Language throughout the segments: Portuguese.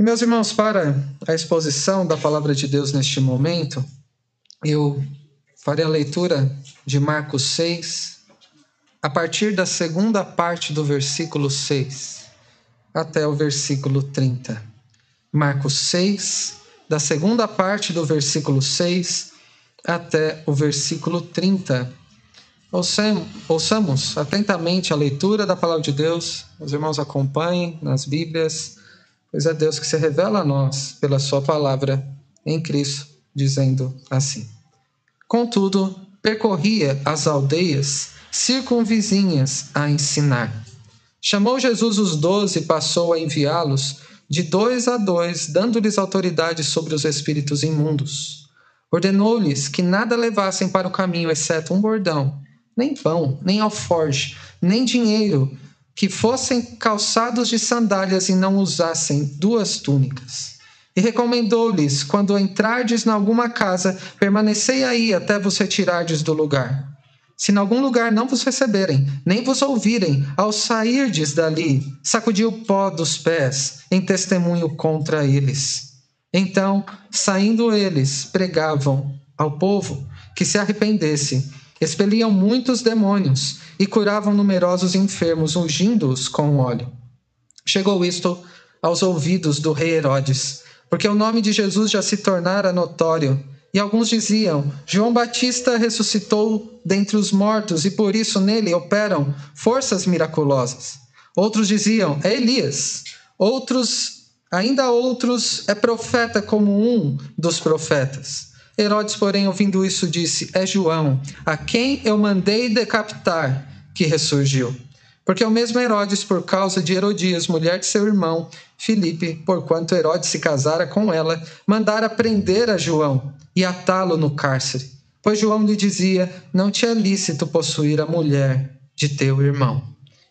E meus irmãos, para a exposição da palavra de Deus neste momento, eu farei a leitura de Marcos 6, a partir da segunda parte do versículo 6 até o versículo 30. Marcos 6, da segunda parte do versículo 6 até o versículo 30. Ouçamos atentamente a leitura da palavra de Deus, os irmãos acompanhem nas Bíblias pois é Deus que se revela a nós pela Sua palavra em Cristo, dizendo assim: Contudo, percorria as aldeias circunvizinhas a ensinar. Chamou Jesus os doze e passou a enviá-los de dois a dois, dando-lhes autoridade sobre os espíritos imundos. Ordenou-lhes que nada levassem para o caminho, exceto um bordão, nem pão, nem alforge, nem dinheiro, que fossem calçados de sandálias e não usassem duas túnicas. E recomendou-lhes: quando entrardes em alguma casa, permanecei aí até vos retirardes do lugar. Se em algum lugar não vos receberem, nem vos ouvirem, ao sairdes dali, sacudi o pó dos pés em testemunho contra eles. Então, saindo eles, pregavam ao povo que se arrependesse expeliam muitos demônios e curavam numerosos enfermos, ungindo-os com óleo. Chegou isto aos ouvidos do rei Herodes, porque o nome de Jesus já se tornara notório. E alguns diziam: João Batista ressuscitou dentre os mortos e por isso nele operam forças miraculosas. Outros diziam: É Elias. Outros, ainda outros, é profeta como um dos profetas. Herodes, porém, ouvindo isso, disse: É João, a quem eu mandei decapitar, que ressurgiu. Porque o mesmo Herodes, por causa de Herodias, mulher de seu irmão, Filipe, porquanto Herodes se casara com ela, mandara prender a João e atá-lo no cárcere. Pois João lhe dizia: Não te é lícito possuir a mulher de teu irmão.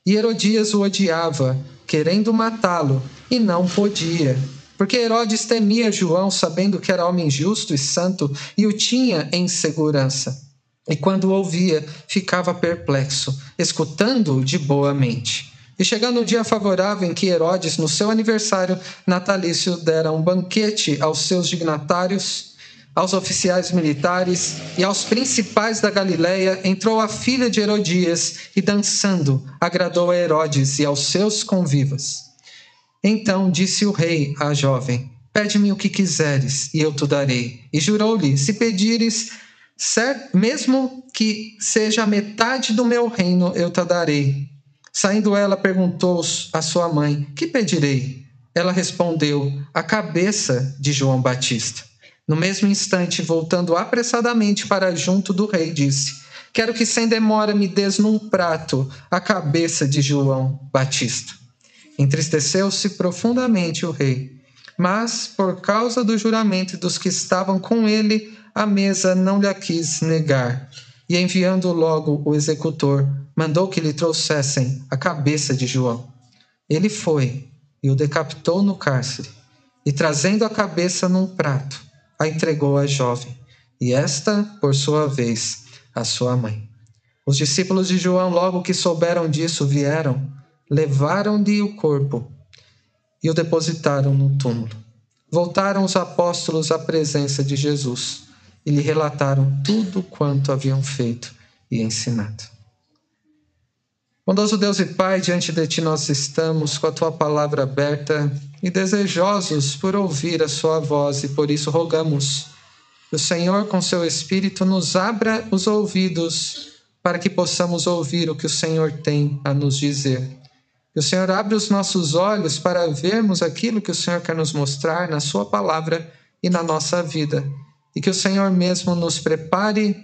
E Herodias o odiava, querendo matá-lo, e não podia porque Herodes temia João, sabendo que era homem justo e santo, e o tinha em segurança. E quando o ouvia, ficava perplexo, escutando-o de boa mente. E chegando o dia favorável em que Herodes, no seu aniversário natalício, dera um banquete aos seus dignatários, aos oficiais militares e aos principais da Galiléia, entrou a filha de Herodias e, dançando, agradou a Herodes e aos seus convivas. Então disse o rei à jovem: Pede-me o que quiseres, e eu te darei. E jurou-lhe: Se pedires, mesmo que seja a metade do meu reino, eu te darei. Saindo ela, perguntou à sua mãe: Que pedirei? Ela respondeu: A cabeça de João Batista. No mesmo instante, voltando apressadamente para junto do rei, disse: Quero que sem demora me des num prato a cabeça de João Batista. Entristeceu-se profundamente o rei. Mas, por causa do juramento dos que estavam com ele, a mesa não lhe quis negar. E enviando logo o executor, mandou que lhe trouxessem a cabeça de João. Ele foi e o decapitou no cárcere, e trazendo a cabeça num prato, a entregou à jovem, e esta, por sua vez, à sua mãe. Os discípulos de João, logo que souberam disso, vieram levaram-lhe o corpo e o depositaram no túmulo. Voltaram os apóstolos à presença de Jesus e lhe relataram tudo quanto haviam feito e ensinado. Bondoso Deus e Pai, diante de Ti nós estamos com a Tua palavra aberta e desejosos por ouvir a Sua voz, e por isso rogamos que o Senhor, com Seu Espírito, nos abra os ouvidos para que possamos ouvir o que o Senhor tem a nos dizer. O Senhor abra os nossos olhos para vermos aquilo que o Senhor quer nos mostrar na Sua palavra e na nossa vida. E que o Senhor mesmo nos prepare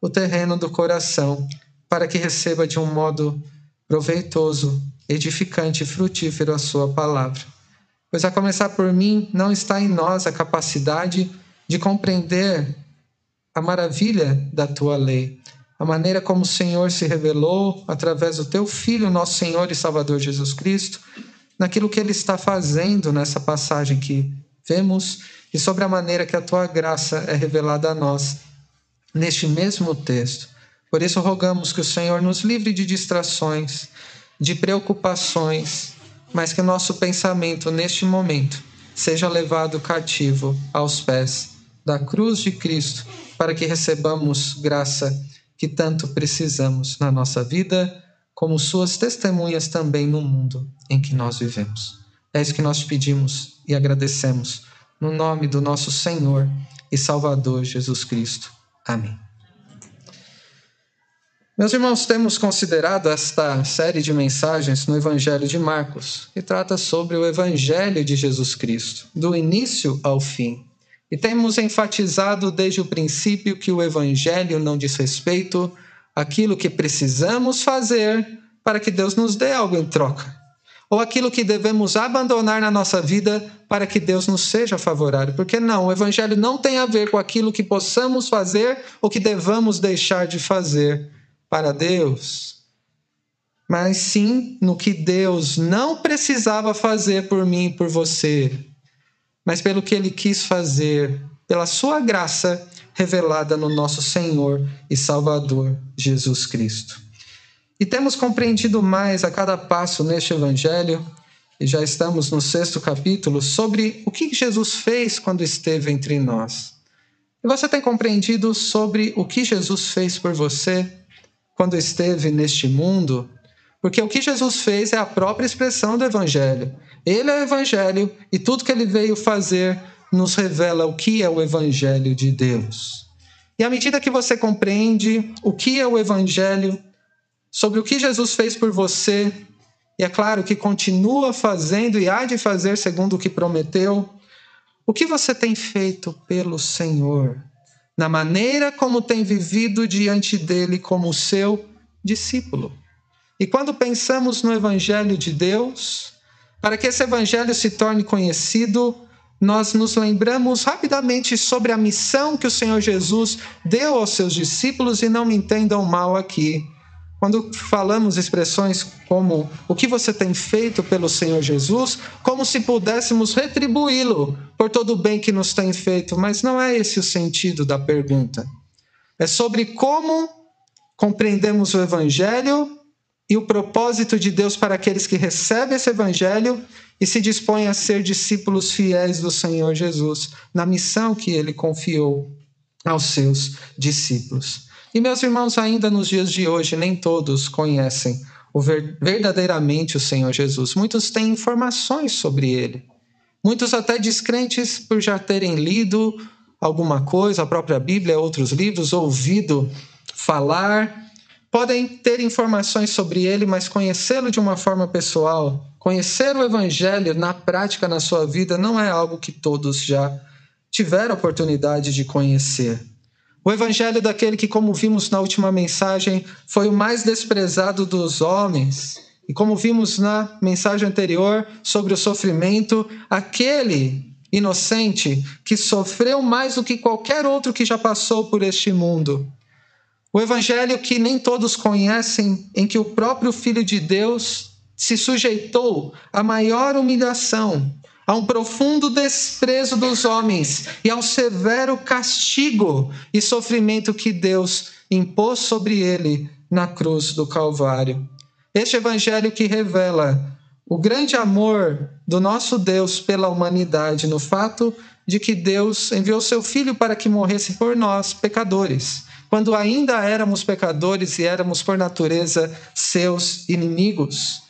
o terreno do coração para que receba de um modo proveitoso, edificante e frutífero a Sua palavra. Pois, a começar por mim, não está em nós a capacidade de compreender a maravilha da Tua lei a maneira como o Senhor se revelou através do teu Filho, nosso Senhor e Salvador Jesus Cristo, naquilo que ele está fazendo nessa passagem que vemos e sobre a maneira que a tua graça é revelada a nós neste mesmo texto. Por isso, rogamos que o Senhor nos livre de distrações, de preocupações, mas que nosso pensamento neste momento seja levado cativo aos pés da cruz de Cristo, para que recebamos graça que tanto precisamos na nossa vida, como suas testemunhas também no mundo em que nós vivemos. É isso que nós pedimos e agradecemos, no nome do nosso Senhor e Salvador Jesus Cristo. Amém. Meus irmãos, temos considerado esta série de mensagens no Evangelho de Marcos, que trata sobre o Evangelho de Jesus Cristo, do início ao fim. E temos enfatizado desde o princípio que o Evangelho não diz respeito àquilo que precisamos fazer para que Deus nos dê algo em troca, ou aquilo que devemos abandonar na nossa vida para que Deus nos seja favorável. Porque não, o Evangelho não tem a ver com aquilo que possamos fazer ou que devamos deixar de fazer para Deus, mas sim no que Deus não precisava fazer por mim e por você, mas pelo que Ele quis fazer, pela Sua graça revelada no nosso Senhor e Salvador Jesus Cristo. E temos compreendido mais a cada passo neste Evangelho, e já estamos no sexto capítulo, sobre o que Jesus fez quando esteve entre nós. E você tem compreendido sobre o que Jesus fez por você? quando esteve neste mundo, porque o que Jesus fez é a própria expressão do Evangelho. Ele é o Evangelho e tudo que ele veio fazer nos revela o que é o Evangelho de Deus. E à medida que você compreende o que é o Evangelho, sobre o que Jesus fez por você, e é claro que continua fazendo e há de fazer segundo o que prometeu, o que você tem feito pelo Senhor? na maneira como tem vivido diante dele como seu discípulo. E quando pensamos no Evangelho de Deus, para que esse Evangelho se torne conhecido, nós nos lembramos rapidamente sobre a missão que o Senhor Jesus deu aos seus discípulos, e não me entendam mal aqui. Quando falamos expressões como o que você tem feito pelo Senhor Jesus, como se pudéssemos retribuí-lo por todo o bem que nos tem feito, mas não é esse o sentido da pergunta. É sobre como compreendemos o Evangelho e o propósito de Deus para aqueles que recebem esse Evangelho e se dispõem a ser discípulos fiéis do Senhor Jesus, na missão que ele confiou aos seus discípulos. E meus irmãos, ainda nos dias de hoje, nem todos conhecem o ver, verdadeiramente o Senhor Jesus. Muitos têm informações sobre ele. Muitos até descrentes por já terem lido alguma coisa, a própria Bíblia, outros livros, ouvido falar, podem ter informações sobre ele, mas conhecê-lo de uma forma pessoal, conhecer o evangelho na prática na sua vida não é algo que todos já tiveram oportunidade de conhecer. O evangelho daquele que, como vimos na última mensagem, foi o mais desprezado dos homens. E como vimos na mensagem anterior sobre o sofrimento, aquele inocente que sofreu mais do que qualquer outro que já passou por este mundo. O evangelho que nem todos conhecem, em que o próprio Filho de Deus se sujeitou à maior humilhação a um profundo desprezo dos homens e ao severo castigo e sofrimento que Deus impôs sobre ele na cruz do Calvário. Este evangelho que revela o grande amor do nosso Deus pela humanidade, no fato de que Deus enviou seu Filho para que morresse por nós, pecadores, quando ainda éramos pecadores e éramos por natureza seus inimigos.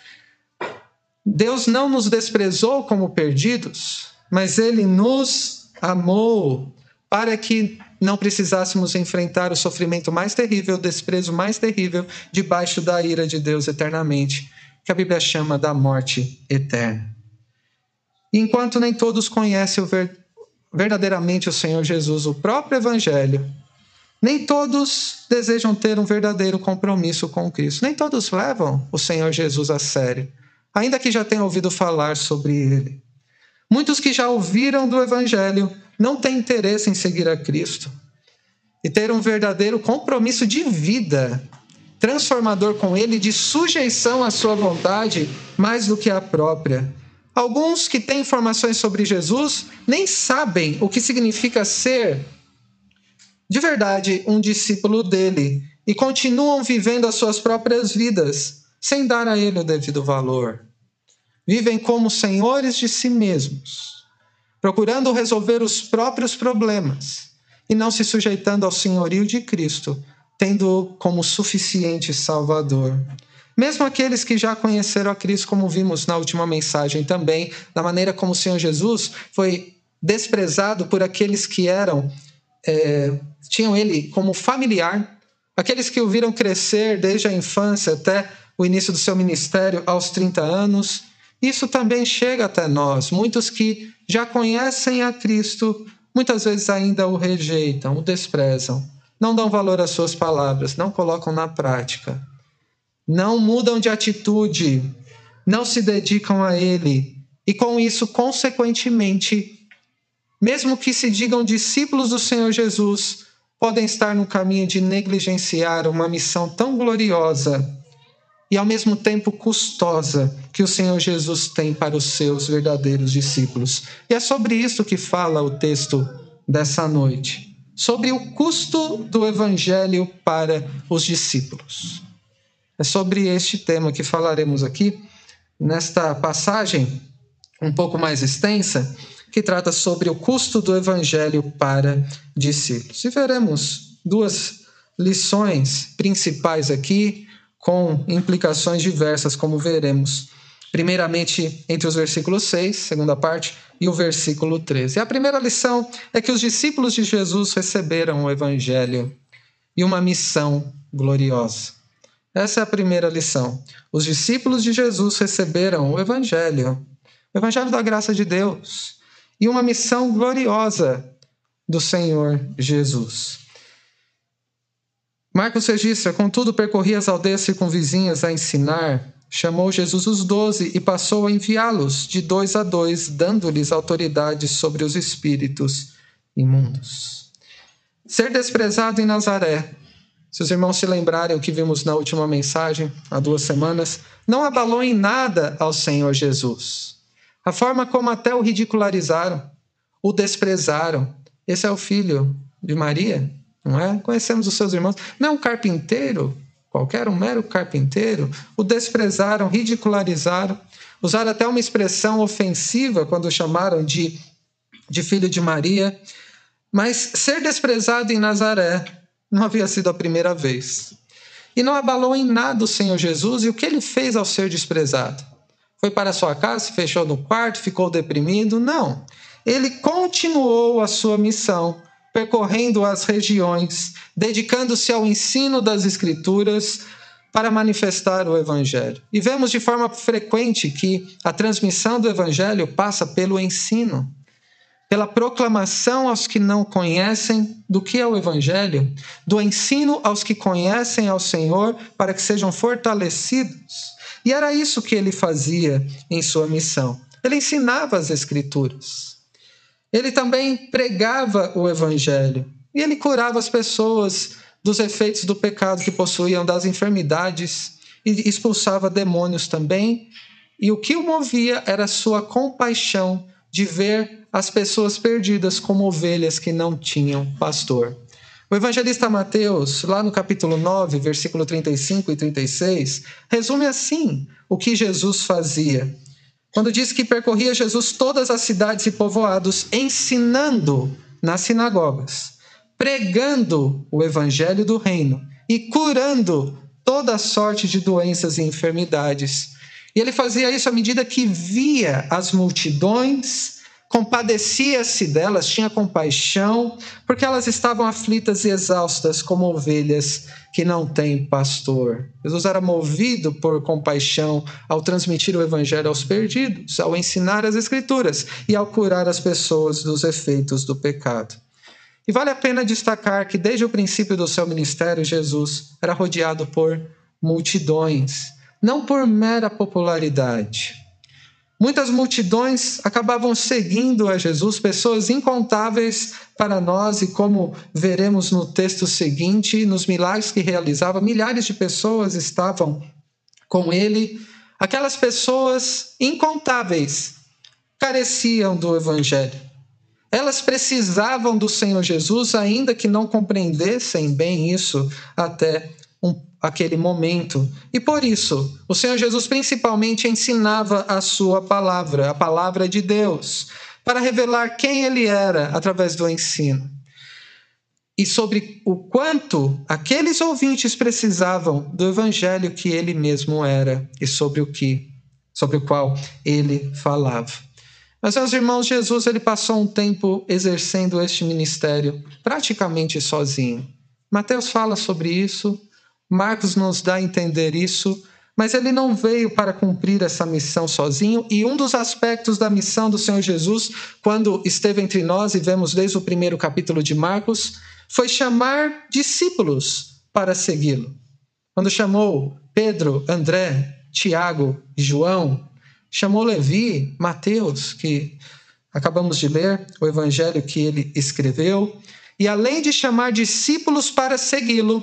Deus não nos desprezou como perdidos, mas Ele nos amou para que não precisássemos enfrentar o sofrimento mais terrível, o desprezo mais terrível, debaixo da ira de Deus eternamente, que a Bíblia chama da morte eterna. Enquanto nem todos conhecem verdadeiramente o Senhor Jesus, o próprio Evangelho, nem todos desejam ter um verdadeiro compromisso com Cristo, nem todos levam o Senhor Jesus a sério ainda que já tenham ouvido falar sobre ele. Muitos que já ouviram do Evangelho não têm interesse em seguir a Cristo e ter um verdadeiro compromisso de vida transformador com Ele, de sujeição à Sua vontade mais do que à própria. Alguns que têm informações sobre Jesus nem sabem o que significa ser de verdade um discípulo dele e continuam vivendo as suas próprias vidas sem dar a ele o devido valor. Vivem como senhores de si mesmos, procurando resolver os próprios problemas e não se sujeitando ao senhorio de Cristo, tendo como suficiente Salvador. Mesmo aqueles que já conheceram a Cristo, como vimos na última mensagem também, da maneira como o Senhor Jesus foi desprezado por aqueles que eram, é, tinham ele como familiar, aqueles que o viram crescer desde a infância até o início do seu ministério aos 30 anos. Isso também chega até nós. Muitos que já conhecem a Cristo, muitas vezes ainda o rejeitam, o desprezam, não dão valor às suas palavras, não colocam na prática não mudam de atitude, não se dedicam a Ele. E com isso, consequentemente, mesmo que se digam discípulos do Senhor Jesus, podem estar no caminho de negligenciar uma missão tão gloriosa e ao mesmo tempo custosa que o Senhor Jesus tem para os seus verdadeiros discípulos. E é sobre isso que fala o texto dessa noite, sobre o custo do evangelho para os discípulos. É sobre este tema que falaremos aqui nesta passagem um pouco mais extensa, que trata sobre o custo do evangelho para discípulos. E veremos duas lições principais aqui, com implicações diversas, como veremos. Primeiramente, entre os versículos 6, segunda parte, e o versículo 13. A primeira lição é que os discípulos de Jesus receberam o evangelho e uma missão gloriosa. Essa é a primeira lição. Os discípulos de Jesus receberam o Evangelho, o Evangelho da graça de Deus, e uma missão gloriosa do Senhor Jesus. Marcos registra: contudo, percorria as aldeias circunvizinhas a ensinar. Chamou Jesus os doze e passou a enviá-los de dois a dois, dando-lhes autoridade sobre os espíritos imundos. Ser desprezado em Nazaré se os irmãos se lembrarem o que vimos na última mensagem, há duas semanas, não abalou em nada ao Senhor Jesus. A forma como até o ridicularizaram, o desprezaram. Esse é o filho de Maria, não é? Conhecemos os seus irmãos. Não é um carpinteiro, qualquer um mero carpinteiro. O desprezaram, ridicularizaram, usaram até uma expressão ofensiva quando o chamaram de, de filho de Maria. Mas ser desprezado em Nazaré não havia sido a primeira vez. E não abalou em nada o Senhor Jesus e o que ele fez ao ser desprezado. Foi para sua casa, se fechou no quarto, ficou deprimido? Não. Ele continuou a sua missão, percorrendo as regiões, dedicando-se ao ensino das Escrituras para manifestar o Evangelho. E vemos de forma frequente que a transmissão do Evangelho passa pelo ensino pela proclamação aos que não conhecem do que é o Evangelho, do ensino aos que conhecem ao Senhor para que sejam fortalecidos. E era isso que ele fazia em sua missão. Ele ensinava as Escrituras. Ele também pregava o Evangelho. E ele curava as pessoas dos efeitos do pecado que possuíam, das enfermidades, e expulsava demônios também. E o que o movia era sua compaixão de ver as pessoas perdidas como ovelhas que não tinham pastor. O evangelista Mateus, lá no capítulo 9, versículo 35 e 36, resume assim o que Jesus fazia. Quando diz que percorria Jesus todas as cidades e povoados, ensinando nas sinagogas, pregando o evangelho do reino e curando toda sorte de doenças e enfermidades. E ele fazia isso à medida que via as multidões Compadecia-se delas, tinha compaixão, porque elas estavam aflitas e exaustas como ovelhas que não têm pastor. Jesus era movido por compaixão ao transmitir o evangelho aos perdidos, ao ensinar as escrituras e ao curar as pessoas dos efeitos do pecado. E vale a pena destacar que desde o princípio do seu ministério, Jesus era rodeado por multidões, não por mera popularidade Muitas multidões acabavam seguindo a Jesus, pessoas incontáveis para nós, e como veremos no texto seguinte, nos milagres que realizava, milhares de pessoas estavam com ele. Aquelas pessoas incontáveis careciam do Evangelho. Elas precisavam do Senhor Jesus, ainda que não compreendessem bem isso até aquele momento. E por isso, o Senhor Jesus principalmente ensinava a sua palavra, a palavra de Deus, para revelar quem ele era através do ensino e sobre o quanto aqueles ouvintes precisavam do evangelho que ele mesmo era e sobre o que sobre o qual ele falava. Mas meus irmãos, Jesus ele passou um tempo exercendo este ministério praticamente sozinho. Mateus fala sobre isso, Marcos nos dá a entender isso, mas ele não veio para cumprir essa missão sozinho, e um dos aspectos da missão do Senhor Jesus, quando esteve entre nós, e vemos desde o primeiro capítulo de Marcos, foi chamar discípulos para segui-lo. Quando chamou Pedro, André, Tiago e João, chamou Levi, Mateus, que acabamos de ler, o evangelho que ele escreveu, e além de chamar discípulos para segui-lo,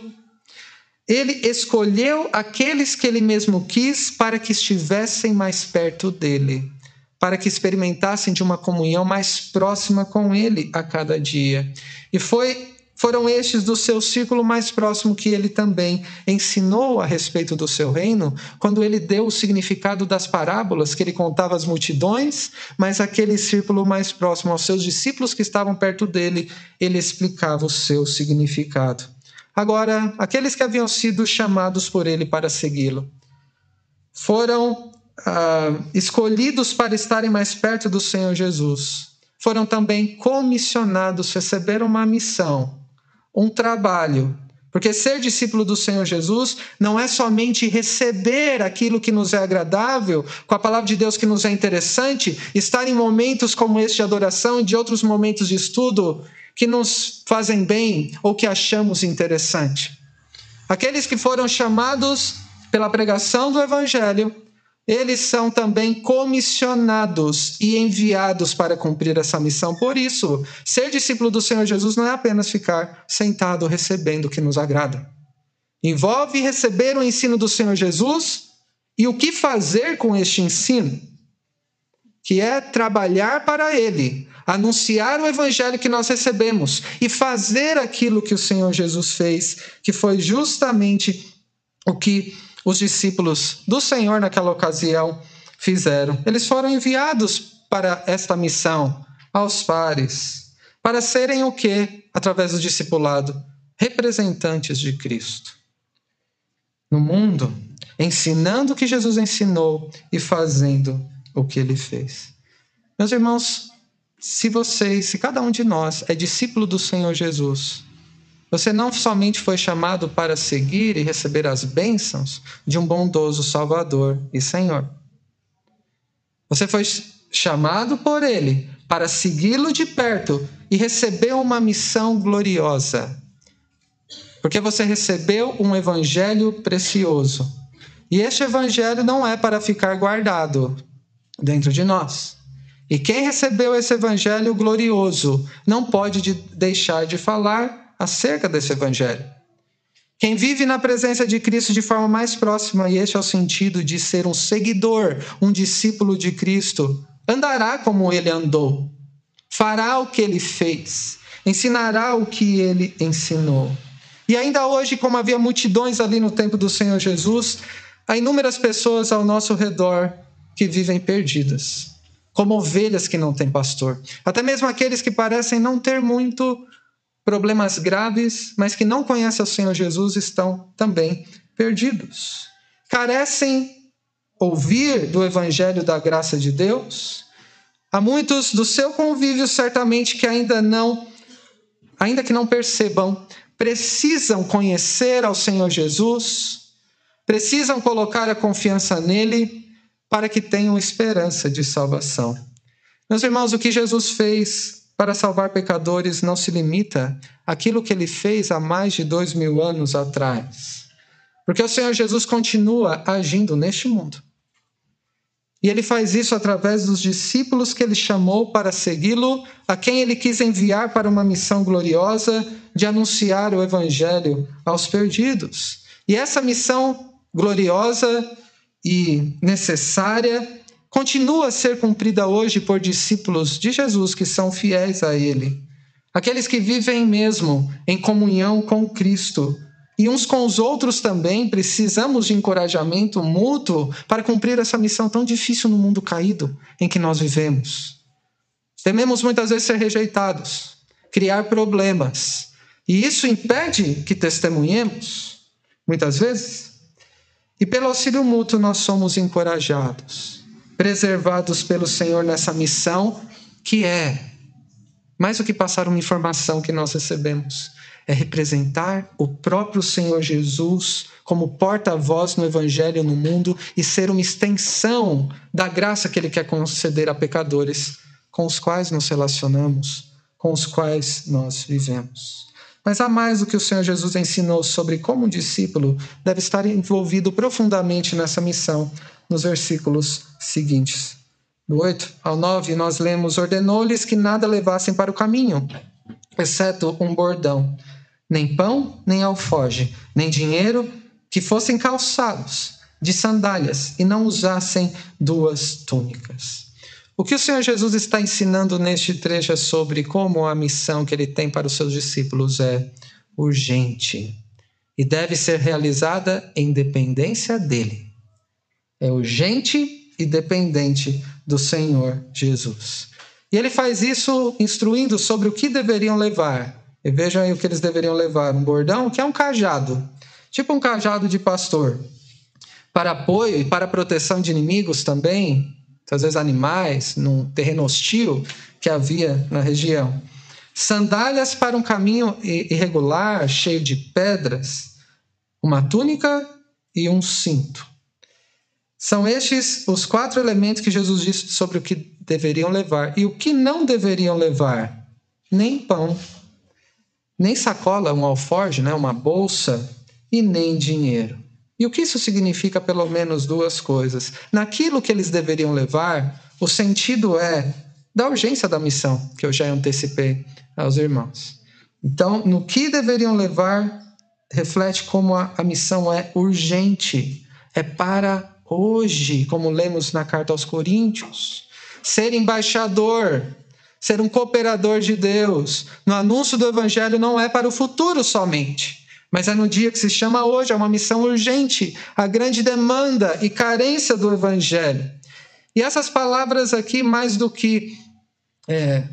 ele escolheu aqueles que ele mesmo quis para que estivessem mais perto dele, para que experimentassem de uma comunhão mais próxima com ele a cada dia. E foi foram estes do seu círculo mais próximo que ele também ensinou a respeito do seu reino, quando ele deu o significado das parábolas que ele contava às multidões, mas aquele círculo mais próximo aos seus discípulos que estavam perto dele, ele explicava o seu significado. Agora, aqueles que haviam sido chamados por ele para segui-lo foram ah, escolhidos para estarem mais perto do Senhor Jesus. Foram também comissionados, receberam uma missão um trabalho. Porque ser discípulo do Senhor Jesus não é somente receber aquilo que nos é agradável, com a palavra de Deus que nos é interessante, estar em momentos como este de adoração e de outros momentos de estudo que nos fazem bem ou que achamos interessante. Aqueles que foram chamados pela pregação do Evangelho eles são também comissionados e enviados para cumprir essa missão. Por isso, ser discípulo do Senhor Jesus não é apenas ficar sentado recebendo o que nos agrada. Envolve receber o ensino do Senhor Jesus e o que fazer com este ensino, que é trabalhar para Ele, anunciar o evangelho que nós recebemos e fazer aquilo que o Senhor Jesus fez, que foi justamente o que os discípulos do Senhor naquela ocasião fizeram. Eles foram enviados para esta missão aos pares, para serem o que, através do discipulado? Representantes de Cristo. No mundo, ensinando o que Jesus ensinou e fazendo o que ele fez. Meus irmãos, se vocês, se cada um de nós é discípulo do Senhor Jesus, você não somente foi chamado para seguir e receber as bênçãos de um bondoso Salvador e Senhor. Você foi chamado por Ele para segui-lo de perto e receber uma missão gloriosa. Porque você recebeu um evangelho precioso. E este evangelho não é para ficar guardado dentro de nós. E quem recebeu esse evangelho glorioso não pode deixar de falar acerca desse evangelho. Quem vive na presença de Cristo de forma mais próxima, e este é o sentido de ser um seguidor, um discípulo de Cristo, andará como ele andou, fará o que ele fez, ensinará o que ele ensinou. E ainda hoje, como havia multidões ali no tempo do Senhor Jesus, há inúmeras pessoas ao nosso redor que vivem perdidas, como ovelhas que não têm pastor. Até mesmo aqueles que parecem não ter muito problemas graves, mas que não conhecem o Senhor Jesus estão também perdidos. Carecem ouvir do evangelho da graça de Deus. Há muitos do seu convívio certamente que ainda não ainda que não percebam, precisam conhecer ao Senhor Jesus, precisam colocar a confiança nele para que tenham esperança de salvação. Meus irmãos, o que Jesus fez para salvar pecadores não se limita àquilo que ele fez há mais de dois mil anos atrás. Porque o Senhor Jesus continua agindo neste mundo. E ele faz isso através dos discípulos que ele chamou para segui-lo, a quem ele quis enviar para uma missão gloriosa de anunciar o evangelho aos perdidos. E essa missão gloriosa e necessária continua a ser cumprida hoje por discípulos de Jesus que são fiéis a Ele. Aqueles que vivem mesmo em comunhão com Cristo. E uns com os outros também precisamos de encorajamento mútuo para cumprir essa missão tão difícil no mundo caído em que nós vivemos. Tememos muitas vezes ser rejeitados, criar problemas. E isso impede que testemunhemos, muitas vezes. E pelo auxílio mútuo nós somos encorajados, preservados pelo Senhor nessa missão que é mais do que passar uma informação que nós recebemos, é representar o próprio Senhor Jesus como porta-voz no Evangelho no mundo e ser uma extensão da graça que Ele quer conceder a pecadores com os quais nos relacionamos, com os quais nós vivemos. Mas há mais do que o Senhor Jesus ensinou sobre como um discípulo deve estar envolvido profundamente nessa missão nos versículos seguintes. Do 8 ao 9, nós lemos: Ordenou-lhes que nada levassem para o caminho, exceto um bordão, nem pão, nem alfoge, nem dinheiro, que fossem calçados de sandálias e não usassem duas túnicas. O que o Senhor Jesus está ensinando neste trecho é sobre como a missão que ele tem para os seus discípulos é urgente e deve ser realizada em dependência dele. É urgente e dependente do Senhor Jesus. E ele faz isso instruindo sobre o que deveriam levar. E vejam aí o que eles deveriam levar: um bordão, que é um cajado, tipo um cajado de pastor, para apoio e para proteção de inimigos também, às vezes animais, num terreno hostil que havia na região. Sandálias para um caminho irregular, cheio de pedras, uma túnica e um cinto. São estes os quatro elementos que Jesus disse sobre o que deveriam levar. E o que não deveriam levar? Nem pão, nem sacola, um alforge, né, uma bolsa, e nem dinheiro. E o que isso significa? Pelo menos duas coisas. Naquilo que eles deveriam levar, o sentido é da urgência da missão, que eu já antecipei aos irmãos. Então, no que deveriam levar, reflete como a, a missão é urgente, é para hoje, como lemos na carta aos Coríntios. Ser embaixador, ser um cooperador de Deus no anúncio do Evangelho não é para o futuro somente mas é no dia que se chama hoje, é uma missão urgente, a grande demanda e carência do Evangelho. E essas palavras aqui, mais do que é,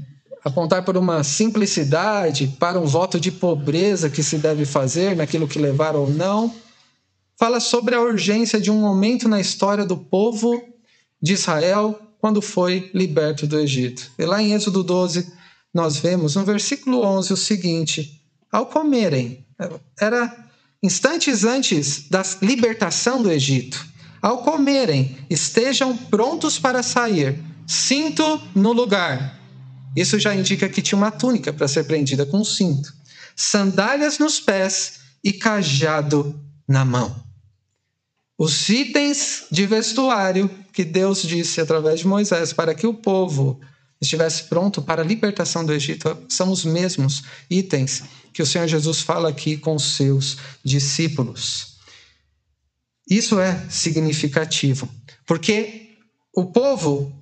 apontar por uma simplicidade, para um voto de pobreza que se deve fazer naquilo que levar ou não, fala sobre a urgência de um momento na história do povo de Israel quando foi liberto do Egito. E lá em Êxodo 12, nós vemos no versículo 11 o seguinte: Ao comerem, era instantes antes da libertação do Egito. Ao comerem, estejam prontos para sair, cinto no lugar. Isso já indica que tinha uma túnica para ser prendida com um cinto, sandálias nos pés e cajado na mão. Os itens de vestuário que Deus disse através de Moisés para que o povo estivesse pronto para a libertação do Egito são os mesmos itens que o Senhor Jesus fala aqui com os seus discípulos. Isso é significativo, porque o povo,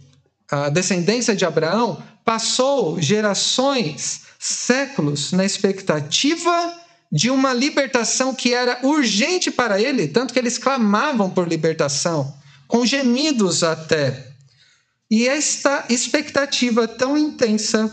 a descendência de Abraão, passou gerações, séculos na expectativa de uma libertação que era urgente para ele, tanto que eles clamavam por libertação, com gemidos até. E esta expectativa tão intensa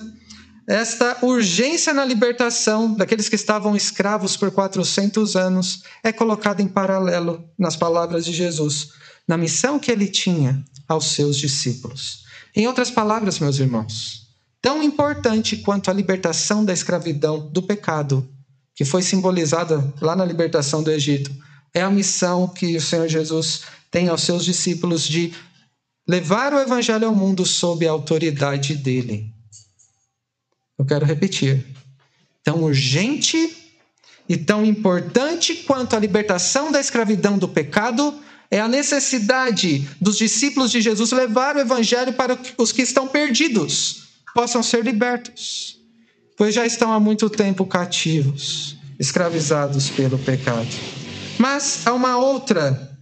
esta urgência na libertação daqueles que estavam escravos por 400 anos é colocada em paralelo nas palavras de Jesus, na missão que ele tinha aos seus discípulos. Em outras palavras, meus irmãos, tão importante quanto a libertação da escravidão do pecado, que foi simbolizada lá na libertação do Egito, é a missão que o Senhor Jesus tem aos seus discípulos de levar o evangelho ao mundo sob a autoridade dele. Eu quero repetir. Tão urgente e tão importante quanto a libertação da escravidão do pecado é a necessidade dos discípulos de Jesus levar o evangelho para que os que estão perdidos possam ser libertos, pois já estão há muito tempo cativos, escravizados pelo pecado. Mas há uma outra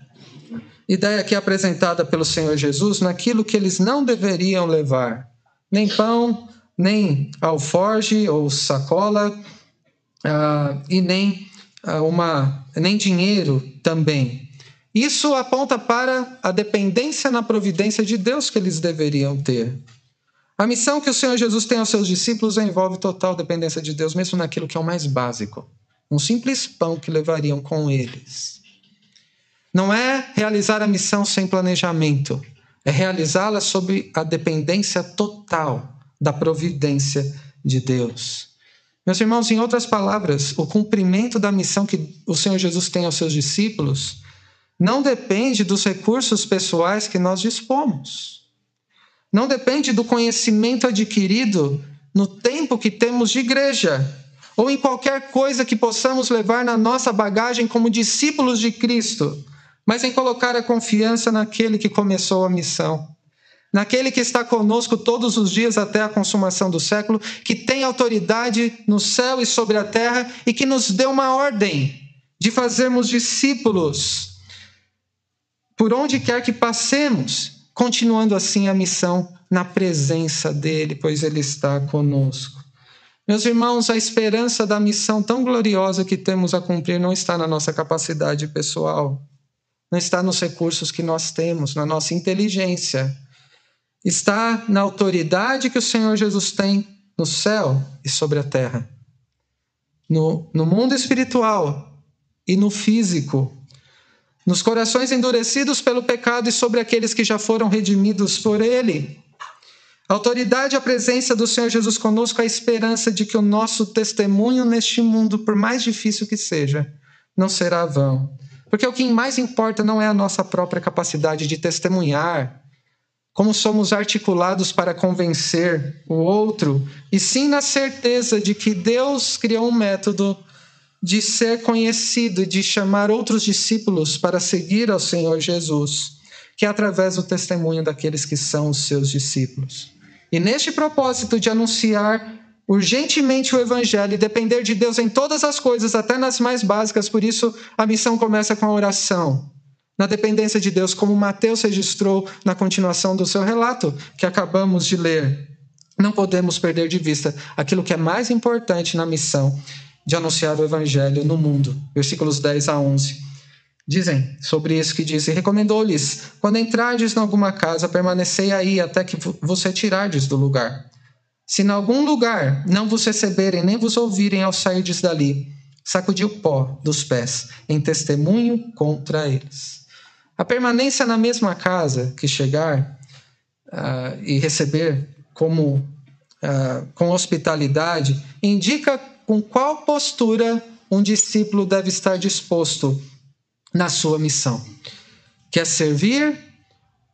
ideia aqui apresentada pelo Senhor Jesus naquilo que eles não deveriam levar: nem pão, nem alforge ou sacola, uh, e nem, uh, uma, nem dinheiro também. Isso aponta para a dependência na providência de Deus que eles deveriam ter. A missão que o Senhor Jesus tem aos seus discípulos envolve total dependência de Deus, mesmo naquilo que é o mais básico. Um simples pão que levariam com eles. Não é realizar a missão sem planejamento, é realizá-la sob a dependência total da providência de Deus. Meus irmãos, em outras palavras, o cumprimento da missão que o Senhor Jesus tem aos seus discípulos não depende dos recursos pessoais que nós dispomos. Não depende do conhecimento adquirido no tempo que temos de igreja, ou em qualquer coisa que possamos levar na nossa bagagem como discípulos de Cristo, mas em colocar a confiança naquele que começou a missão, naquele que está conosco todos os dias até a consumação do século, que tem autoridade no céu e sobre a terra e que nos deu uma ordem de fazermos discípulos por onde quer que passemos continuando assim a missão na presença dele, pois ele está conosco. Meus irmãos, a esperança da missão tão gloriosa que temos a cumprir não está na nossa capacidade pessoal, não está nos recursos que nós temos, na nossa inteligência. Está na autoridade que o Senhor Jesus tem no céu e sobre a terra. No, no mundo espiritual e no físico, nos corações endurecidos pelo pecado e sobre aqueles que já foram redimidos por ele. A autoridade e a presença do Senhor Jesus conosco, a esperança de que o nosso testemunho neste mundo, por mais difícil que seja, não será vão. Porque o que mais importa não é a nossa própria capacidade de testemunhar, como somos articulados para convencer o outro, e sim na certeza de que Deus criou um método de ser conhecido e de chamar outros discípulos para seguir ao Senhor Jesus, que é através do testemunho daqueles que são os seus discípulos. E neste propósito de anunciar urgentemente o Evangelho e depender de Deus em todas as coisas, até nas mais básicas, por isso a missão começa com a oração. Na dependência de Deus, como Mateus registrou na continuação do seu relato, que acabamos de ler. Não podemos perder de vista aquilo que é mais importante na missão, de anunciar o evangelho no mundo. Versículos 10 a 11. Dizem sobre isso que diz: E recomendou-lhes: Quando entrardes em alguma casa, permanecei aí até que vos retirardes do lugar. Se em algum lugar não vos receberem nem vos ouvirem ao sairdes dali, sacudi o pó dos pés, em testemunho contra eles. A permanência na mesma casa que chegar uh, e receber como uh, com hospitalidade indica com qual postura um discípulo deve estar disposto na sua missão. Quer servir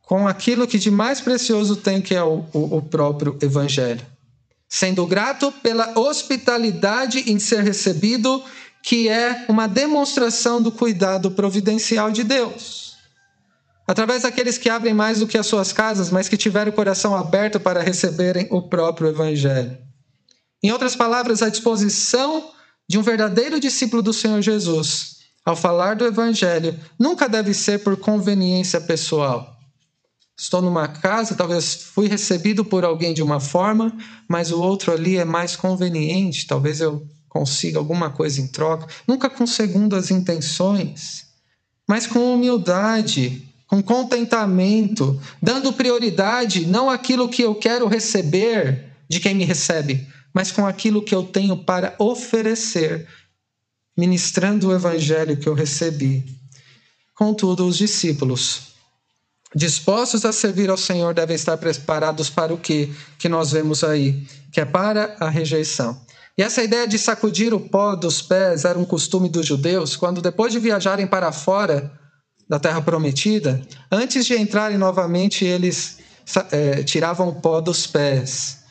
com aquilo que de mais precioso tem, que é o, o, o próprio Evangelho. Sendo grato pela hospitalidade em ser recebido, que é uma demonstração do cuidado providencial de Deus. Através daqueles que abrem mais do que as suas casas, mas que tiveram o coração aberto para receberem o próprio Evangelho. Em outras palavras, a disposição de um verdadeiro discípulo do Senhor Jesus ao falar do Evangelho nunca deve ser por conveniência pessoal. Estou numa casa, talvez fui recebido por alguém de uma forma, mas o outro ali é mais conveniente, talvez eu consiga alguma coisa em troca, nunca com segundas intenções, mas com humildade, com contentamento, dando prioridade não àquilo que eu quero receber de quem me recebe, mas com aquilo que eu tenho para oferecer, ministrando o evangelho que eu recebi. Contudo, os discípulos, dispostos a servir ao Senhor, devem estar preparados para o que que nós vemos aí, que é para a rejeição. E essa ideia de sacudir o pó dos pés era um costume dos judeus, quando depois de viajarem para fora da terra prometida, antes de entrarem novamente, eles é, tiravam o pó dos pés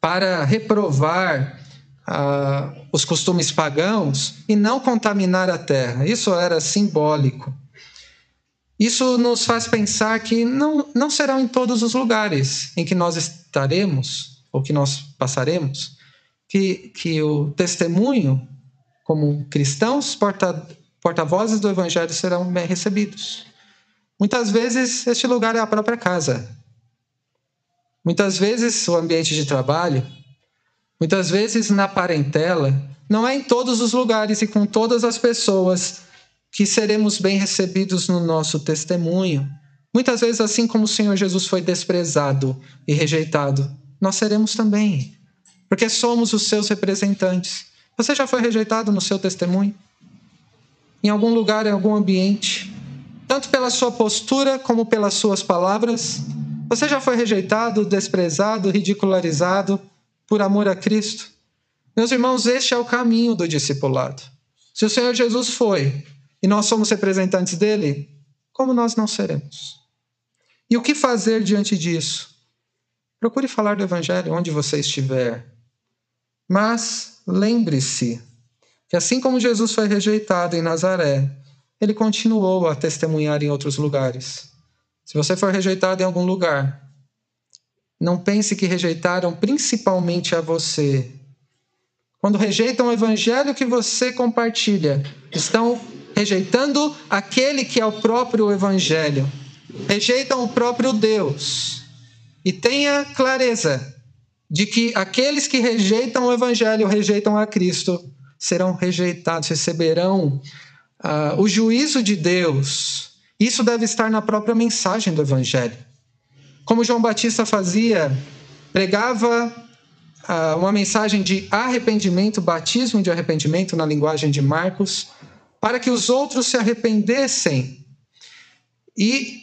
para reprovar ah, os costumes pagãos e não contaminar a terra. Isso era simbólico. Isso nos faz pensar que não, não serão em todos os lugares em que nós estaremos ou que nós passaremos que, que o testemunho, como cristãos porta, porta-vozes do Evangelho, serão bem recebidos. Muitas vezes este lugar é a própria casa, Muitas vezes o ambiente de trabalho, muitas vezes na parentela, não é em todos os lugares e com todas as pessoas que seremos bem recebidos no nosso testemunho. Muitas vezes, assim como o Senhor Jesus foi desprezado e rejeitado nós seremos também, porque somos os seus representantes. Você já foi rejeitado no seu testemunho? Em algum lugar, em algum ambiente? Tanto pela sua postura como pelas suas palavras? Você já foi rejeitado, desprezado, ridicularizado por amor a Cristo? Meus irmãos, este é o caminho do discipulado. Se o Senhor Jesus foi e nós somos representantes dele, como nós não seremos? E o que fazer diante disso? Procure falar do Evangelho onde você estiver. Mas lembre-se que, assim como Jesus foi rejeitado em Nazaré, ele continuou a testemunhar em outros lugares. Se você for rejeitado em algum lugar, não pense que rejeitaram principalmente a você. Quando rejeitam o evangelho que você compartilha, estão rejeitando aquele que é o próprio evangelho. Rejeitam o próprio Deus. E tenha clareza de que aqueles que rejeitam o evangelho, rejeitam a Cristo, serão rejeitados, receberão uh, o juízo de Deus isso deve estar na própria mensagem do Evangelho. Como João Batista fazia, pregava ah, uma mensagem de arrependimento, batismo de arrependimento na linguagem de Marcos, para que os outros se arrependessem e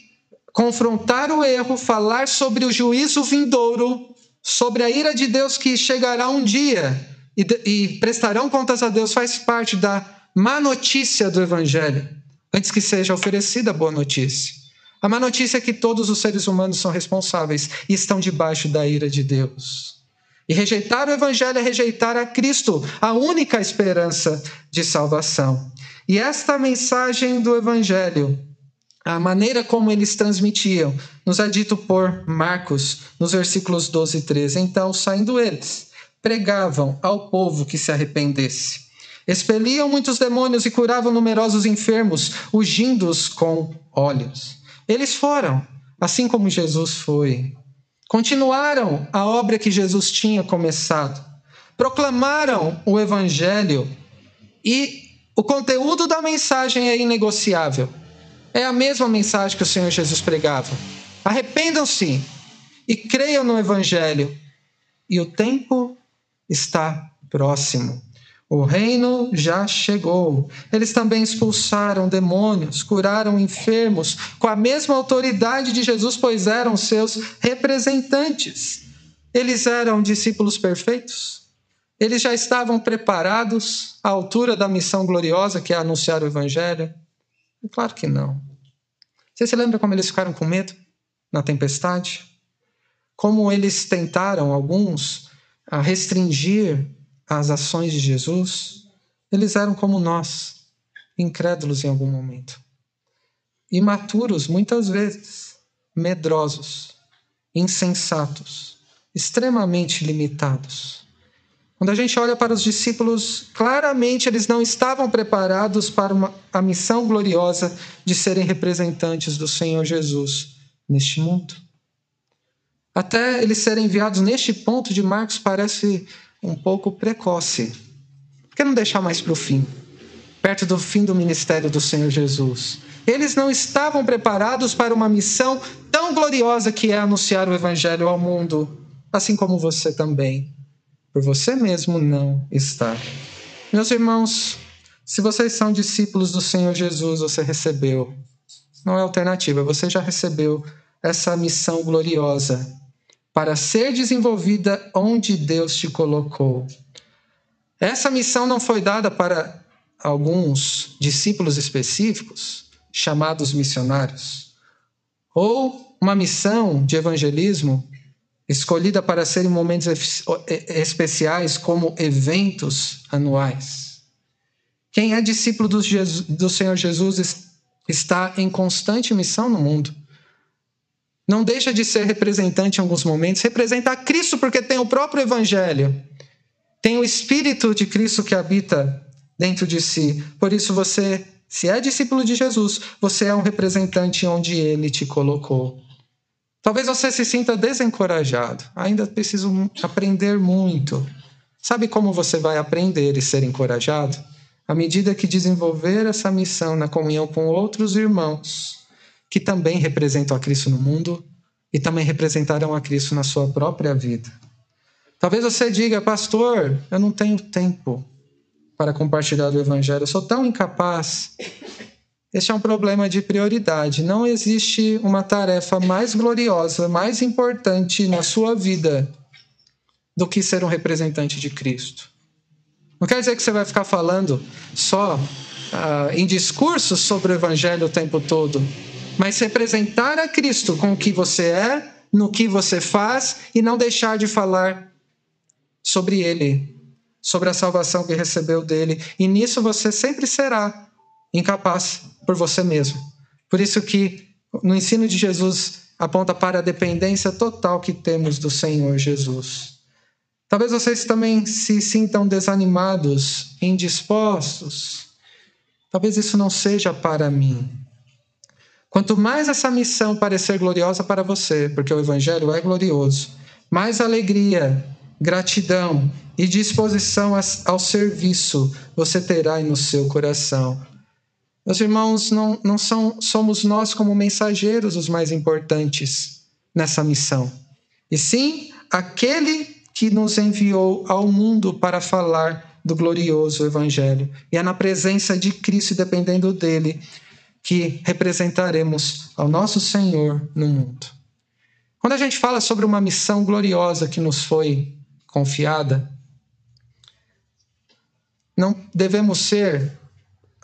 confrontar o erro, falar sobre o juízo vindouro, sobre a ira de Deus que chegará um dia e, e prestarão contas a Deus, faz parte da má notícia do Evangelho antes que seja oferecida a boa notícia. A má notícia é que todos os seres humanos são responsáveis e estão debaixo da ira de Deus. E rejeitar o Evangelho é rejeitar a Cristo, a única esperança de salvação. E esta mensagem do Evangelho, a maneira como eles transmitiam, nos é dito por Marcos, nos versículos 12 e 13. Então, saindo eles, pregavam ao povo que se arrependesse. Expeliam muitos demônios e curavam numerosos enfermos, ungindo-os com óleos. Eles foram, assim como Jesus foi. Continuaram a obra que Jesus tinha começado. Proclamaram o evangelho e o conteúdo da mensagem é inegociável. É a mesma mensagem que o Senhor Jesus pregava. Arrependam-se e creiam no evangelho. E o tempo está próximo. O reino já chegou. Eles também expulsaram demônios, curaram enfermos, com a mesma autoridade de Jesus, pois eram seus representantes. Eles eram discípulos perfeitos? Eles já estavam preparados à altura da missão gloriosa que é anunciar o Evangelho? Claro que não. Você se lembra como eles ficaram com medo na tempestade? Como eles tentaram, alguns, a restringir as ações de Jesus, eles eram como nós, incrédulos em algum momento. Imaturos, muitas vezes, medrosos, insensatos, extremamente limitados. Quando a gente olha para os discípulos, claramente eles não estavam preparados para uma, a missão gloriosa de serem representantes do Senhor Jesus neste mundo. Até eles serem enviados neste ponto de Marcos parece um pouco precoce. Por que não deixar mais para o fim? Perto do fim do ministério do Senhor Jesus. Eles não estavam preparados para uma missão tão gloriosa que é anunciar o Evangelho ao mundo, assim como você também. Por você mesmo não está. Meus irmãos, se vocês são discípulos do Senhor Jesus, você recebeu. Não é alternativa, você já recebeu essa missão gloriosa para ser desenvolvida onde Deus te colocou. Essa missão não foi dada para alguns discípulos específicos, chamados missionários, ou uma missão de evangelismo escolhida para ser em momentos especiais, como eventos anuais. Quem é discípulo do, Jesus, do Senhor Jesus está em constante missão no mundo não deixa de ser representante em alguns momentos, representa a Cristo porque tem o próprio Evangelho, tem o Espírito de Cristo que habita dentro de si. Por isso, você, se é discípulo de Jesus, você é um representante onde ele te colocou. Talvez você se sinta desencorajado, ainda preciso aprender muito. Sabe como você vai aprender e ser encorajado? À medida que desenvolver essa missão na comunhão com outros irmãos que também representam a Cristo no mundo e também representarão a Cristo na sua própria vida. Talvez você diga, pastor, eu não tenho tempo para compartilhar o evangelho, eu sou tão incapaz. Este é um problema de prioridade. Não existe uma tarefa mais gloriosa, mais importante na sua vida do que ser um representante de Cristo. Não quer dizer que você vai ficar falando só uh, em discursos sobre o Evangelho o tempo todo, mas representar a Cristo com o que você é, no que você faz e não deixar de falar sobre Ele, sobre a salvação que recebeu dele. E nisso você sempre será incapaz por você mesmo. Por isso que no ensino de Jesus aponta para a dependência total que temos do Senhor Jesus. Talvez vocês também se sintam desanimados, indispostos. Talvez isso não seja para mim. Quanto mais essa missão parecer gloriosa para você, porque o Evangelho é glorioso, mais alegria, gratidão e disposição ao serviço você terá no seu coração. Meus irmãos, não, não são, somos nós, como mensageiros, os mais importantes nessa missão, e sim aquele que nos enviou ao mundo para falar do glorioso Evangelho. E é na presença de Cristo, dependendo dele, que representaremos ao nosso Senhor no mundo. Quando a gente fala sobre uma missão gloriosa que nos foi confiada, não devemos ser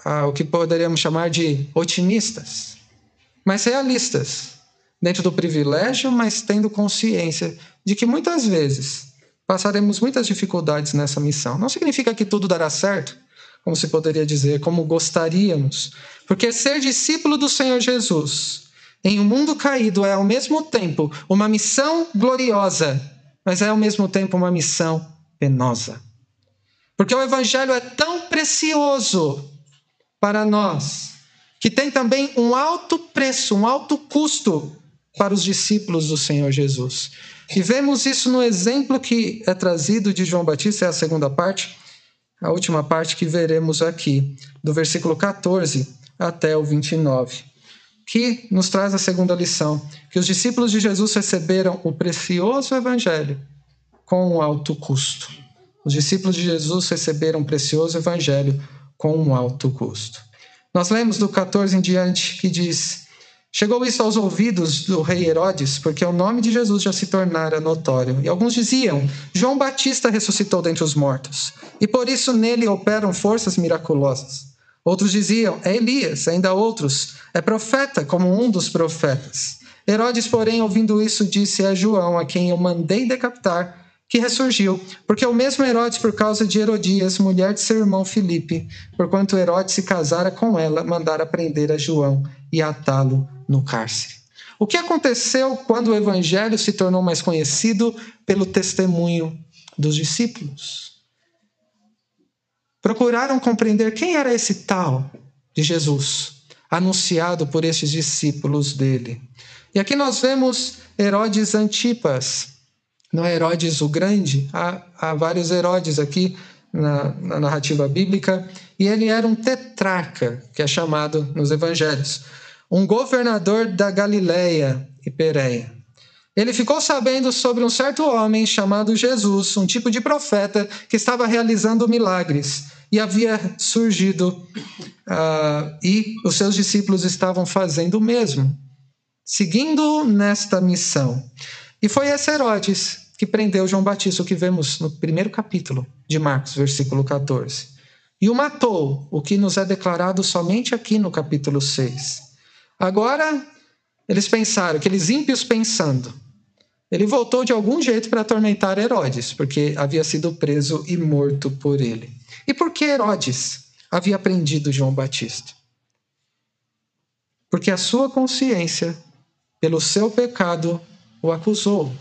ah, o que poderíamos chamar de otimistas, mas realistas, dentro do privilégio, mas tendo consciência de que muitas vezes Passaremos muitas dificuldades nessa missão. Não significa que tudo dará certo, como se poderia dizer, como gostaríamos, porque ser discípulo do Senhor Jesus em um mundo caído é ao mesmo tempo uma missão gloriosa, mas é ao mesmo tempo uma missão penosa. Porque o Evangelho é tão precioso para nós, que tem também um alto preço, um alto custo para os discípulos do Senhor Jesus. E vemos isso no exemplo que é trazido de João Batista, é a segunda parte, a última parte que veremos aqui, do versículo 14 até o 29, que nos traz a segunda lição: que os discípulos de Jesus receberam o precioso evangelho com um alto custo. Os discípulos de Jesus receberam o precioso evangelho com um alto custo. Nós lemos do 14 em diante que diz: Chegou isso aos ouvidos do rei Herodes, porque o nome de Jesus já se tornara notório. E alguns diziam: João Batista ressuscitou dentre os mortos, e por isso nele operam forças miraculosas. Outros diziam: É Elias, ainda outros: É profeta, como um dos profetas. Herodes, porém, ouvindo isso, disse a João, a quem eu mandei decapitar, que ressurgiu, porque o mesmo Herodes, por causa de Herodias, mulher de seu irmão Filipe, porquanto Herodes se casara com ela, mandara prender a João e atá-lo no cárcere. O que aconteceu quando o evangelho se tornou mais conhecido pelo testemunho dos discípulos? Procuraram compreender quem era esse tal de Jesus, anunciado por estes discípulos dele. E aqui nós vemos Herodes Antipas, não é Herodes o Grande, há, há vários Herodes aqui na, na narrativa bíblica, e ele era um tetrarca, que é chamado nos evangelhos um governador da Galileia e Pérea. Ele ficou sabendo sobre um certo homem chamado Jesus, um tipo de profeta que estava realizando milagres e havia surgido, uh, e os seus discípulos estavam fazendo o mesmo, seguindo nesta missão. E foi esse Herodes que prendeu João Batista, o que vemos no primeiro capítulo de Marcos, versículo 14. E o matou, o que nos é declarado somente aqui no capítulo 6. Agora, eles pensaram, aqueles ímpios pensando, ele voltou de algum jeito para atormentar Herodes, porque havia sido preso e morto por ele. E por que Herodes havia prendido João Batista? Porque a sua consciência, pelo seu pecado, o acusou.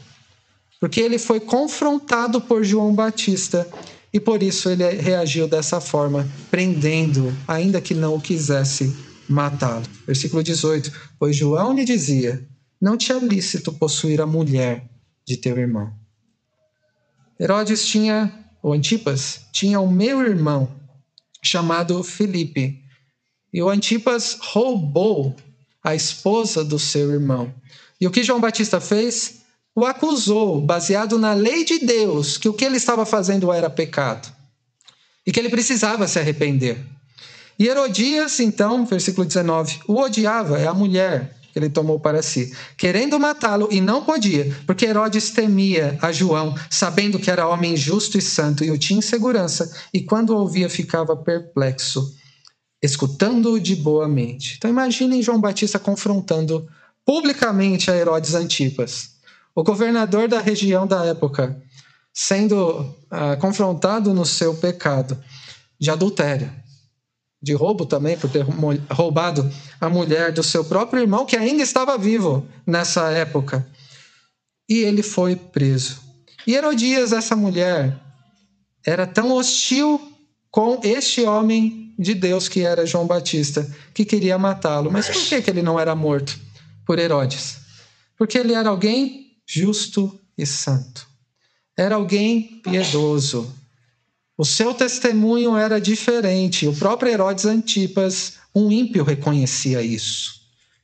Porque ele foi confrontado por João Batista e por isso ele reagiu dessa forma, prendendo, ainda que não o quisesse matá-lo. Versículo 18: Pois João lhe dizia: Não te é lícito possuir a mulher de teu irmão. Herodes tinha, ou Antipas, tinha o meu irmão, chamado Felipe. E o Antipas roubou a esposa do seu irmão. E o que João Batista fez? o acusou, baseado na lei de Deus, que o que ele estava fazendo era pecado e que ele precisava se arrepender. E Herodias, então, versículo 19, o odiava, é a mulher que ele tomou para si, querendo matá-lo e não podia, porque Herodes temia a João, sabendo que era homem justo e santo e o tinha em segurança, e quando o ouvia ficava perplexo, escutando-o de boa mente. Então imaginem João Batista confrontando publicamente a Herodes Antipas, o governador da região da época, sendo uh, confrontado no seu pecado de adultério de roubo também, por ter roubado a mulher do seu próprio irmão, que ainda estava vivo nessa época. E ele foi preso. E Herodias, essa mulher, era tão hostil com este homem de Deus que era João Batista, que queria matá-lo. Mas por que, que ele não era morto por Herodes? Porque ele era alguém justo e santo. Era alguém piedoso, o seu testemunho era diferente. O próprio Herodes Antipas, um ímpio, reconhecia isso.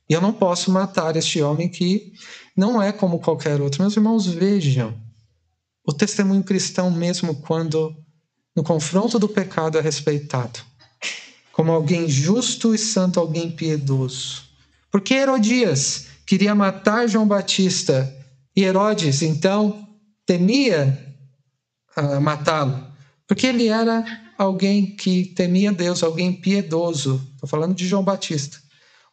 E eu não posso matar este homem que não é como qualquer outro. Meus irmãos, vejam o testemunho cristão, mesmo quando no confronto do pecado é respeitado, como alguém justo e santo, alguém piedoso. Porque Herodias queria matar João Batista e Herodes, então, temia uh, matá-lo. Porque ele era alguém que temia Deus, alguém piedoso. Estou falando de João Batista.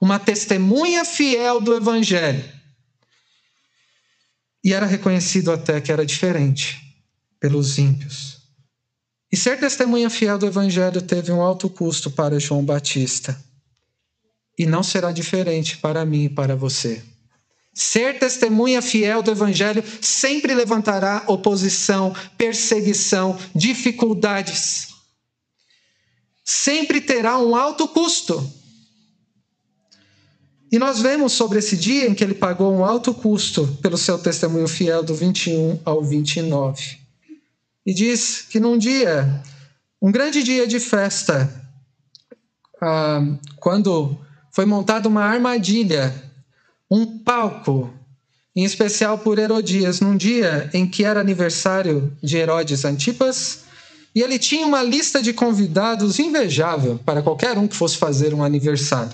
Uma testemunha fiel do Evangelho. E era reconhecido até que era diferente pelos ímpios. E ser testemunha fiel do Evangelho teve um alto custo para João Batista. E não será diferente para mim e para você. Ser testemunha fiel do Evangelho sempre levantará oposição, perseguição, dificuldades. Sempre terá um alto custo. E nós vemos sobre esse dia em que ele pagou um alto custo pelo seu testemunho fiel, do 21 ao 29. E diz que num dia, um grande dia de festa, ah, quando foi montada uma armadilha um palco, em especial por Herodias, num dia em que era aniversário de Herodes Antipas, e ele tinha uma lista de convidados invejável para qualquer um que fosse fazer um aniversário.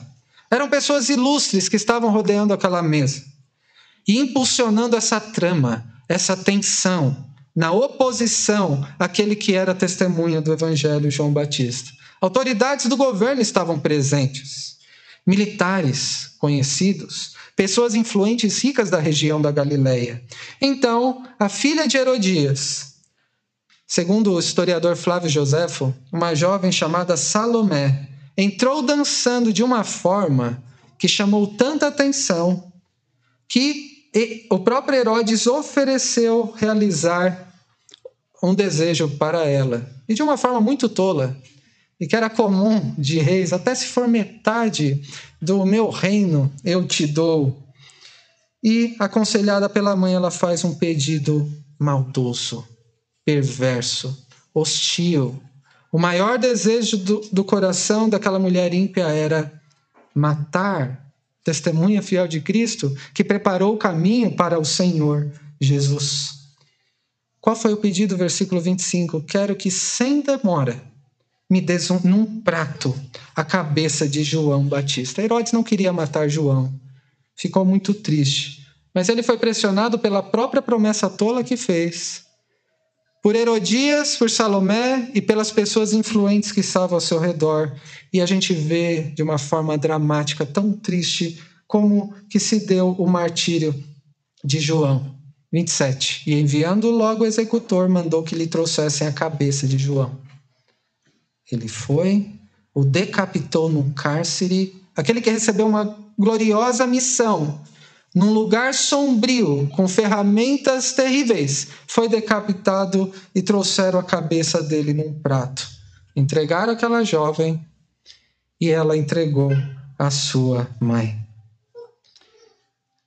Eram pessoas ilustres que estavam rodeando aquela mesa e impulsionando essa trama, essa tensão, na oposição àquele que era testemunha do Evangelho João Batista. Autoridades do governo estavam presentes, militares conhecidos, pessoas influentes ricas da região da Galileia. Então, a filha de Herodias, segundo o historiador Flávio Joséfo, uma jovem chamada Salomé, entrou dançando de uma forma que chamou tanta atenção que o próprio Herodes ofereceu realizar um desejo para ela. E de uma forma muito tola, e que era comum de reis, até se for metade do meu reino eu te dou. E, aconselhada pela mãe, ela faz um pedido maldoso, perverso, hostil. O maior desejo do, do coração daquela mulher ímpia era matar, testemunha fiel de Cristo, que preparou o caminho para o Senhor Jesus. Qual foi o pedido? Versículo 25: Quero que sem demora me des um, num prato a cabeça de João Batista. Herodes não queria matar João, ficou muito triste, mas ele foi pressionado pela própria promessa tola que fez. Por Herodias, por Salomé e pelas pessoas influentes que estavam ao seu redor. E a gente vê de uma forma dramática, tão triste, como que se deu o martírio de João. 27. E enviando logo o executor, mandou que lhe trouxessem a cabeça de João. Ele foi, o decapitou no cárcere, aquele que recebeu uma gloriosa missão, num lugar sombrio, com ferramentas terríveis, foi decapitado e trouxeram a cabeça dele num prato. Entregaram aquela jovem e ela entregou a sua mãe.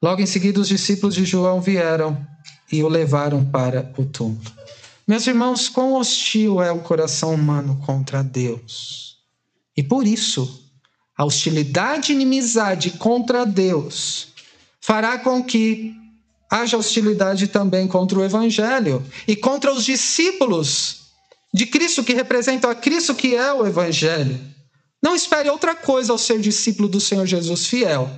Logo em seguida, os discípulos de João vieram e o levaram para o túmulo. Meus irmãos, quão hostil é o coração humano contra Deus. E por isso, a hostilidade e inimizade contra Deus fará com que haja hostilidade também contra o Evangelho e contra os discípulos de Cristo que representam a Cristo que é o Evangelho. Não espere outra coisa ao ser discípulo do Senhor Jesus fiel.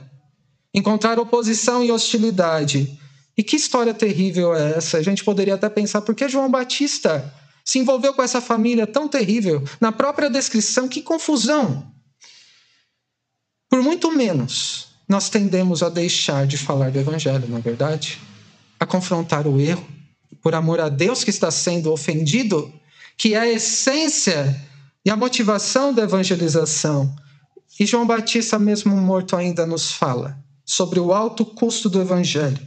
Encontrar oposição e hostilidade. E que história terrível é essa? A gente poderia até pensar, por que João Batista se envolveu com essa família tão terrível? Na própria descrição, que confusão! Por muito menos, nós tendemos a deixar de falar do Evangelho, não é verdade? A confrontar o erro, por amor a Deus que está sendo ofendido, que é a essência e a motivação da evangelização. E João Batista, mesmo morto, ainda nos fala sobre o alto custo do evangelho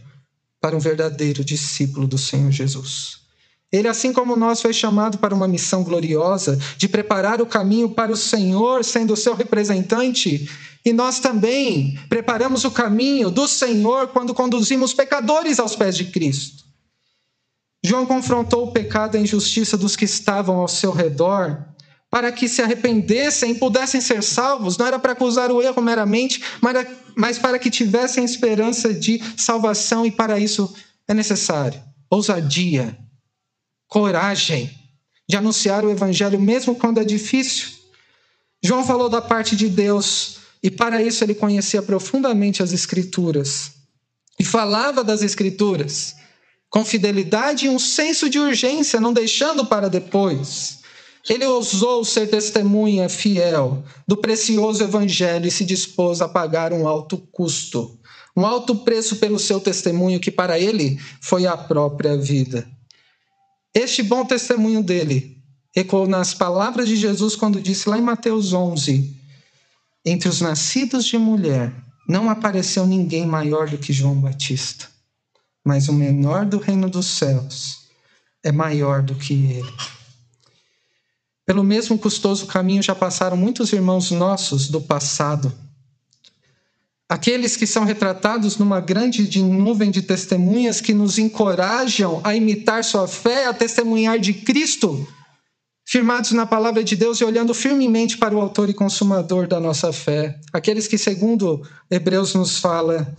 para um verdadeiro discípulo do Senhor Jesus. Ele, assim como nós, foi chamado para uma missão gloriosa de preparar o caminho para o Senhor, sendo o seu representante. E nós também preparamos o caminho do Senhor quando conduzimos pecadores aos pés de Cristo. João confrontou o pecado e a injustiça dos que estavam ao seu redor para que se arrependessem e pudessem ser salvos. Não era para acusar o erro meramente, mas para que tivessem esperança de salvação, e para isso é necessário ousadia, coragem de anunciar o evangelho, mesmo quando é difícil. João falou da parte de Deus, e para isso ele conhecia profundamente as Escrituras e falava das Escrituras com fidelidade e um senso de urgência, não deixando para depois. Ele ousou ser testemunha fiel do precioso evangelho e se dispôs a pagar um alto custo, um alto preço pelo seu testemunho, que para ele foi a própria vida. Este bom testemunho dele ecoou nas palavras de Jesus quando disse lá em Mateus 11: Entre os nascidos de mulher não apareceu ninguém maior do que João Batista mas o menor do reino dos céus é maior do que ele. Pelo mesmo custoso caminho já passaram muitos irmãos nossos do passado. Aqueles que são retratados numa grande nuvem de testemunhas que nos encorajam a imitar sua fé, a testemunhar de Cristo, firmados na palavra de Deus e olhando firmemente para o autor e consumador da nossa fé. Aqueles que, segundo Hebreus nos fala,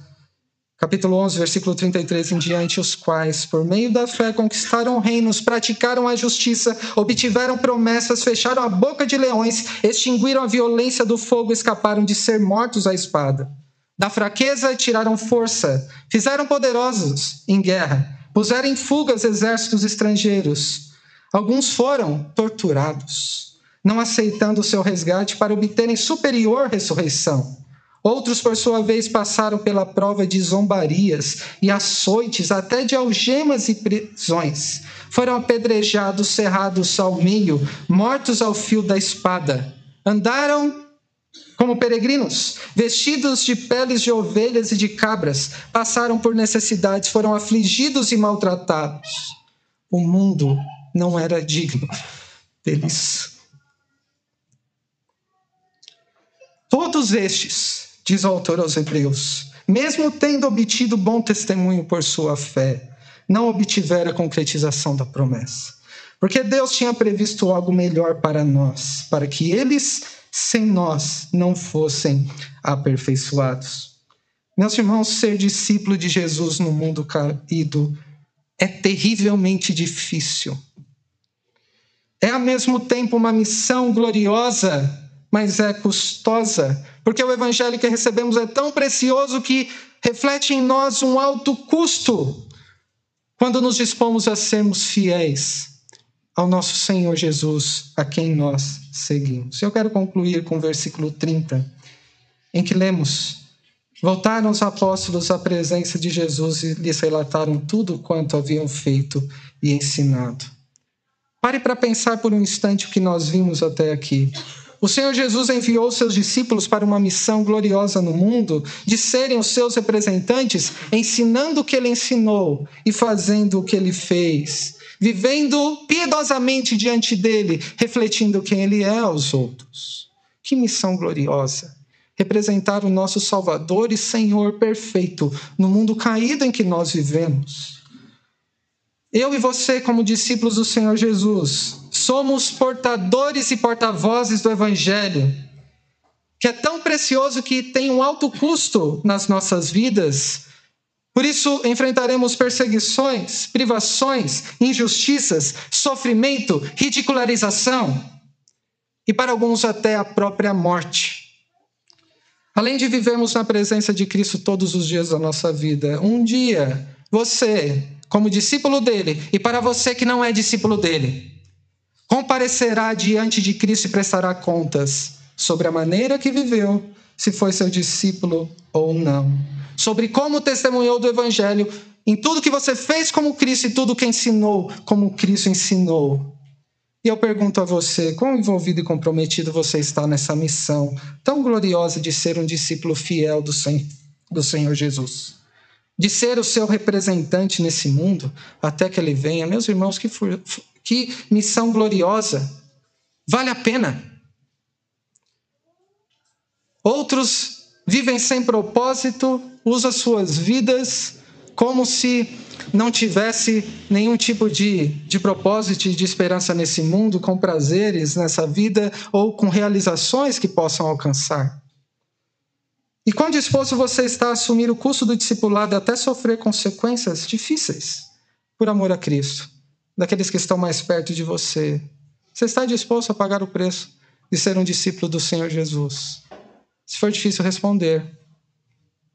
capítulo 11, versículo 33 em diante, os quais, por meio da fé, conquistaram reinos, praticaram a justiça, obtiveram promessas, fecharam a boca de leões, extinguiram a violência do fogo, escaparam de ser mortos à espada. Da fraqueza tiraram força, fizeram poderosos em guerra, puseram em fuga os exércitos estrangeiros. Alguns foram torturados, não aceitando o seu resgate para obterem superior ressurreição. Outros, por sua vez, passaram pela prova de zombarias e açoites, até de algemas e prisões. Foram apedrejados, cerrados ao meio, mortos ao fio da espada. Andaram como peregrinos, vestidos de peles de ovelhas e de cabras, passaram por necessidades, foram afligidos e maltratados. O mundo não era digno deles. Todos estes diz o autor aos Hebreus, mesmo tendo obtido bom testemunho por sua fé, não obtiveram a concretização da promessa. Porque Deus tinha previsto algo melhor para nós, para que eles, sem nós, não fossem aperfeiçoados. Meus irmãos, ser discípulo de Jesus no mundo caído é terrivelmente difícil. É ao mesmo tempo uma missão gloriosa mas é custosa, porque o evangelho que recebemos é tão precioso que reflete em nós um alto custo quando nos dispomos a sermos fiéis ao nosso Senhor Jesus, a quem nós seguimos. Eu quero concluir com o versículo 30, em que lemos: Voltaram os apóstolos à presença de Jesus e lhes relataram tudo quanto haviam feito e ensinado. Pare para pensar por um instante o que nós vimos até aqui. O Senhor Jesus enviou seus discípulos para uma missão gloriosa no mundo, de serem os seus representantes, ensinando o que ele ensinou e fazendo o que ele fez, vivendo piedosamente diante dele, refletindo quem ele é aos outros. Que missão gloriosa! Representar o nosso Salvador e Senhor perfeito no mundo caído em que nós vivemos. Eu e você, como discípulos do Senhor Jesus, somos portadores e porta-vozes do Evangelho, que é tão precioso que tem um alto custo nas nossas vidas, Por isso enfrentaremos perseguições, privações, injustiças, sofrimento, ridicularização e para alguns até a própria morte. Além de vivermos na presença de Cristo todos os dias da nossa vida, um dia você, como discípulo dele, e para você que não é discípulo dele, comparecerá diante de Cristo e prestará contas sobre a maneira que viveu, se foi seu discípulo ou não, sobre como testemunhou do Evangelho em tudo que você fez como Cristo e tudo que ensinou como Cristo ensinou. E eu pergunto a você, quão envolvido e comprometido você está nessa missão tão gloriosa de ser um discípulo fiel do, Senhor, do Senhor Jesus? De ser o seu representante nesse mundo até que ele venha. Meus irmãos, que, que missão gloriosa! Vale a pena. Outros vivem sem propósito, usam suas vidas como se não tivesse nenhum tipo de, de propósito e de esperança nesse mundo, com prazeres nessa vida ou com realizações que possam alcançar. E quão disposto você está a assumir o custo do discipulado até sofrer consequências difíceis por amor a Cristo, daqueles que estão mais perto de você? Você está disposto a pagar o preço de ser um discípulo do Senhor Jesus? Se for difícil responder,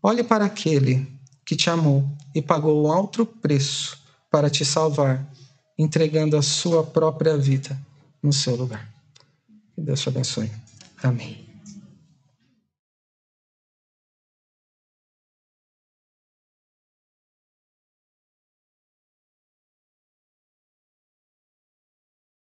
olhe para aquele que te amou e pagou um alto preço para te salvar, entregando a sua própria vida no seu lugar. Que Deus te abençoe. Amém.